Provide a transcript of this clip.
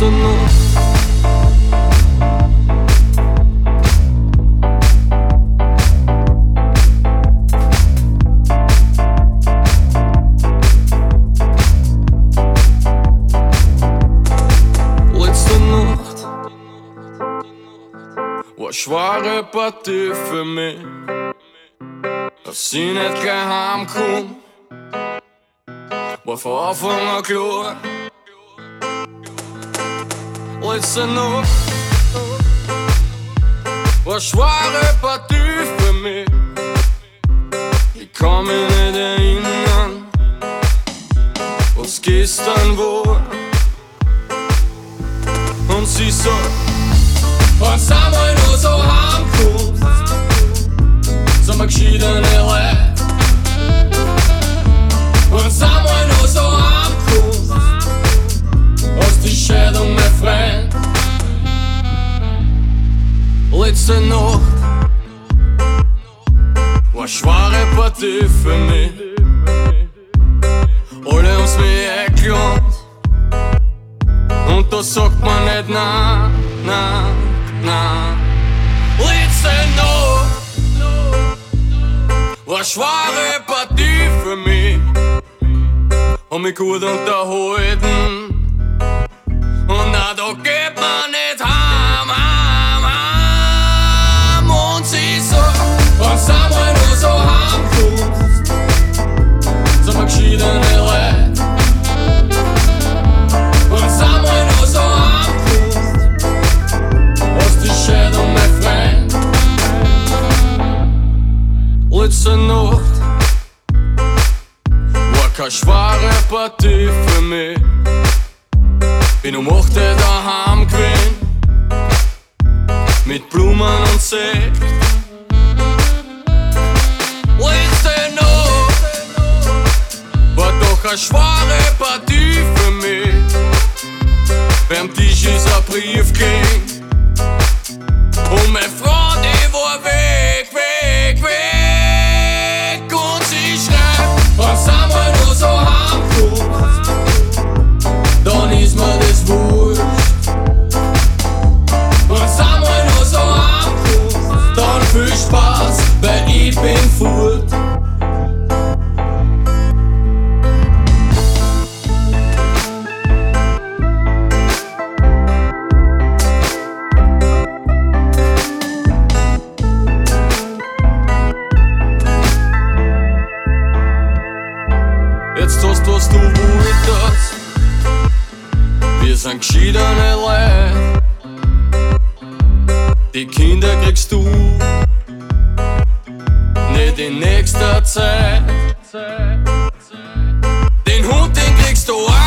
сону. Schwere Party für mich, dass sie nicht geheim kommt, war von Anfang an klar. Listen up. Försvaret bedriver mig. I kommande därinnan. Hos kistan vår. Hon sier så. Och samma Letzte Nacht war schwere Partie für mich. Alle haben's mir erklärt. Und da sagt man nicht na, na, na. Letzte Nacht war schwere Partie für mich. Keine schwere Partie für mich. Bin um 8 Uhr daheim gewesen. Mit Blumen und Sekt Letzte Nacht War doch eine schwere Partie für mich. Beim Tisch ist ein Brief ging sind geschiedene Leute. Die Kinder kriegst du nicht in nächster Zeit. Den Hund, den kriegst du auch.